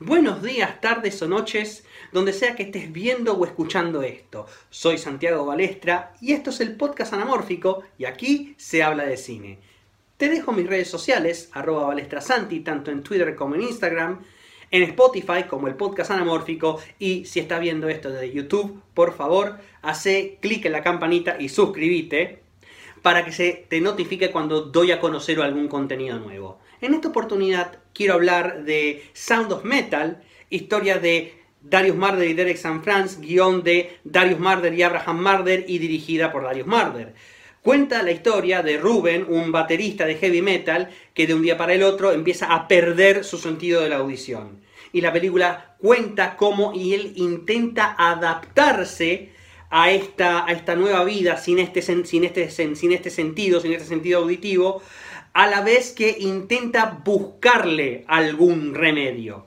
buenos días, tardes o noches, donde sea que estés viendo o escuchando esto. Soy Santiago Balestra y esto es el podcast anamórfico y aquí se habla de cine. Te dejo mis redes sociales, arroba balestrasanti, tanto en Twitter como en Instagram, en Spotify como el podcast anamórfico y si estás viendo esto desde YouTube, por favor, hace clic en la campanita y suscríbete para que se te notifique cuando doy a conocer algún contenido nuevo. En esta oportunidad quiero hablar de Sound of Metal, historia de Darius Marder y Derek Sanfranz, guion de Darius Marder y Abraham Marder y dirigida por Darius Marder. Cuenta la historia de Ruben, un baterista de heavy metal, que de un día para el otro empieza a perder su sentido de la audición. Y la película cuenta cómo él intenta adaptarse a esta, a esta nueva vida sin este, sin, este, sin este sentido, sin este sentido auditivo, a la vez que intenta buscarle algún remedio.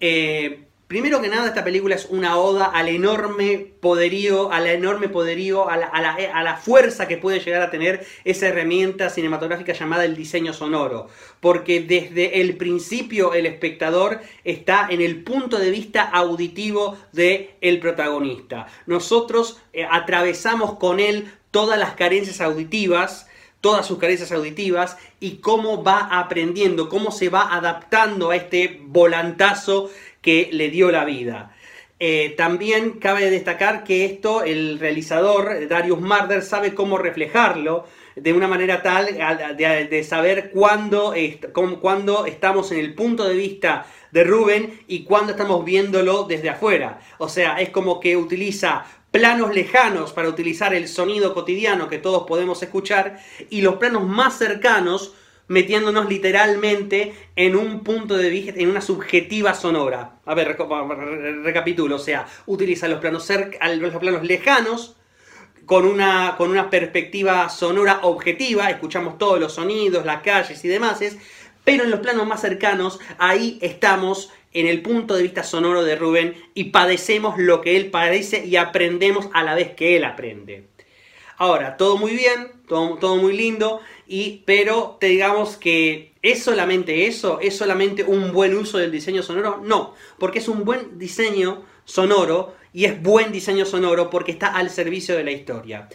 Eh, primero que nada, esta película es una oda al enorme poderío, a la enorme poderío, a la, fuerza que puede llegar a tener esa herramienta cinematográfica llamada el diseño sonoro. Porque desde el principio el espectador está en el punto de vista auditivo del el protagonista. Nosotros eh, atravesamos con él todas las carencias auditivas, todas sus carencias auditivas y cómo va aprendiendo, cómo se va adaptando a este volantazo que le dio la vida. Eh, también cabe destacar que esto el realizador, Darius Marder, sabe cómo reflejarlo de una manera tal de, saber cuándo, cuándo estamos en el punto de vista de Rubén y cuándo estamos viéndolo desde afuera. O sea, es como que utiliza planos lejanos para utilizar el sonido cotidiano que todos podemos escuchar y los planos más cercanos metiéndonos literalmente en un punto de vista, en una subjetiva sonora. A ver, recapitulo, o sea, utiliza los planos, los planos lejanos con una, con una perspectiva sonora objetiva, escuchamos todos los sonidos, las calles y demás, pero en los planos más cercanos, ahí estamos en el punto de vista sonoro de Rubén y padecemos lo que él padece y aprendemos a la vez que él aprende. Ahora, todo muy bien, todo, muy lindo, y, pero te digamos que ¿es solamente eso? ¿Es solamente un buen uso del diseño sonoro? No, porque es un buen diseño sonoro y es buen diseño sonoro porque está al servicio de la historia.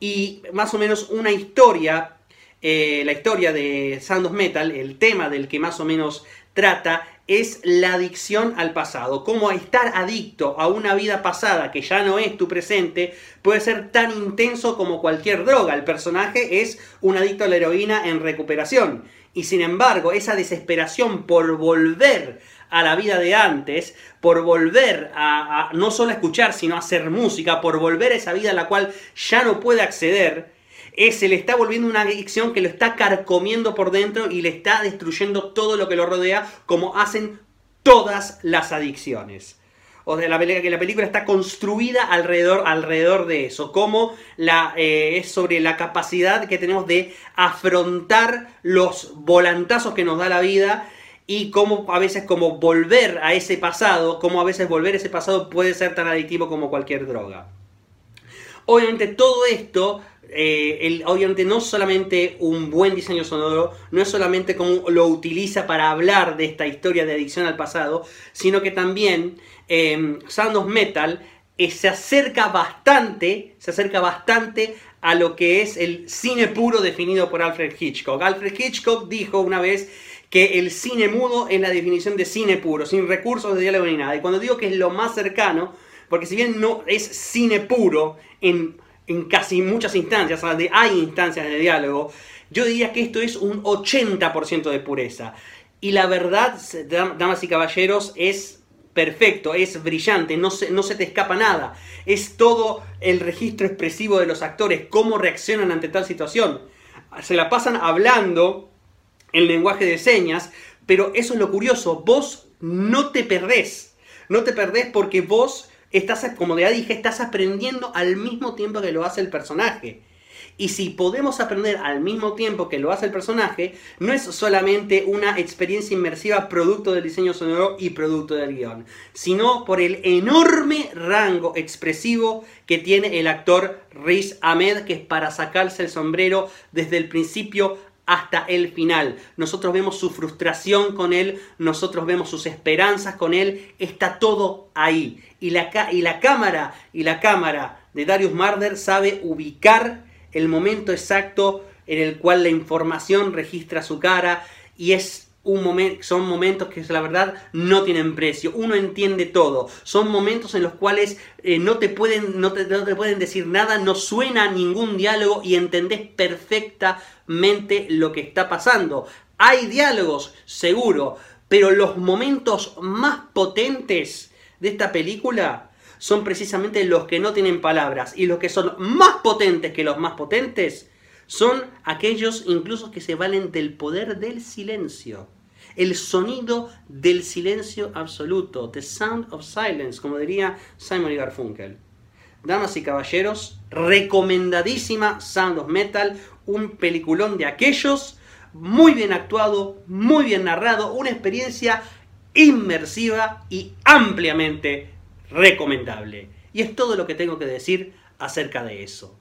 Y más o menos una historia, eh, la historia de Sound of Metal, el tema del que más o menos trata, es la adicción al pasado. Cómo estar adicto a una vida pasada que ya no es tu presente puede ser tan intenso como cualquier droga. El personaje es un adicto a la heroína en recuperación. Y sin embargo, esa desesperación por volver a la vida de antes, por volver a, no solo escuchar, sino a hacer música, por volver a esa vida a la cual ya no puede acceder, se le está volviendo una adicción que lo está carcomiendo por dentro y le está destruyendo todo lo que lo rodea, como hacen todas las adicciones. O sea, la, que la película está construida alrededor, alrededor de eso, como eh, es sobre la capacidad que tenemos de afrontar los volantazos que nos da la vida y cómo a veces como volver a ese pasado, cómo a veces volver a ese pasado puede ser tan adictivo como cualquier droga. Obviamente todo esto eh, obviamente no solamente un buen diseño sonoro, no es solamente como lo utiliza para hablar de esta historia de adicción al pasado, sino que también eh, Sound of Metal eh, se acerca bastante, se acerca bastante a lo que es el cine puro definido por Alfred Hitchcock. Alfred Hitchcock dijo una vez que el cine mudo es la definición de cine puro, sin recursos de diálogo ni nada. Y cuando digo que es lo más cercano, porque si bien no es cine puro en en casi muchas instancias, hay instancias de diálogo, yo diría que esto es un 80% de pureza. Y la verdad, damas y caballeros, es perfecto, es brillante, no se, no se te escapa nada. Es todo el registro expresivo de los actores, cómo reaccionan ante tal situación. Se la pasan hablando en lenguaje de señas, pero eso es lo curioso, vos no te perdés. No te perdés porque vos estás, como ya dije, estás aprendiendo al mismo tiempo que lo hace el personaje. Y si podemos aprender al mismo tiempo que lo hace el personaje, no es solamente una experiencia inmersiva producto del diseño sonoro y producto del guion, sino por el enorme rango expresivo que tiene el actor Riz Ahmed, que es para sacarse el sombrero desde el principio hasta el final. Nosotros vemos su frustración con él, nosotros vemos sus esperanzas con él, está todo ahí. Y la, y la cámara, y la cámara de Darius Marder sabe ubicar el momento exacto en el cual la información registra su cara y es un momento, son momentos que la verdad no tienen precio. Uno entiende todo. Son momentos en los cuales eh, no, te pueden, no, te, no te pueden decir nada, no suena ningún diálogo y entendés perfectamente lo que está pasando. Hay diálogos, seguro, pero los momentos más potentes de esta película son precisamente los que no tienen palabras y los que son más potentes que los más potentes son aquellos incluso que se valen del poder del silencio. El sonido del silencio absoluto, the sound of silence, como diría Simon y Garfunkel. Damas y caballeros, recomendadísima Sound of Metal, un peliculón de aquellos, muy bien actuado, muy bien narrado, una experiencia inmersiva y ampliamente recomendable. Y es todo lo que tengo que decir acerca de eso.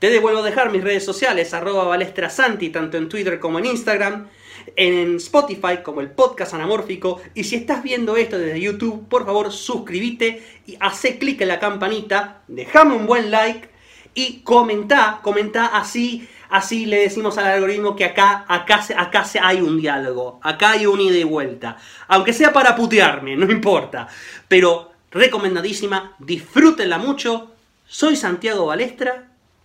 Te devuelvo a dejar mis redes sociales, arroba balestrasanti, tanto en Twitter como en Instagram, en Spotify como el podcast anamórfico. Y si estás viendo esto desde YouTube, por favor suscríbete y hace clic en la campanita, dejame un buen like y comenta, comenta así, así le decimos al algoritmo que acá, acá, acá hay un diálogo, acá hay un ida y vuelta. Aunque sea para putearme, no importa. Pero recomendadísima, disfrútenla mucho. Soy Santiago Balestra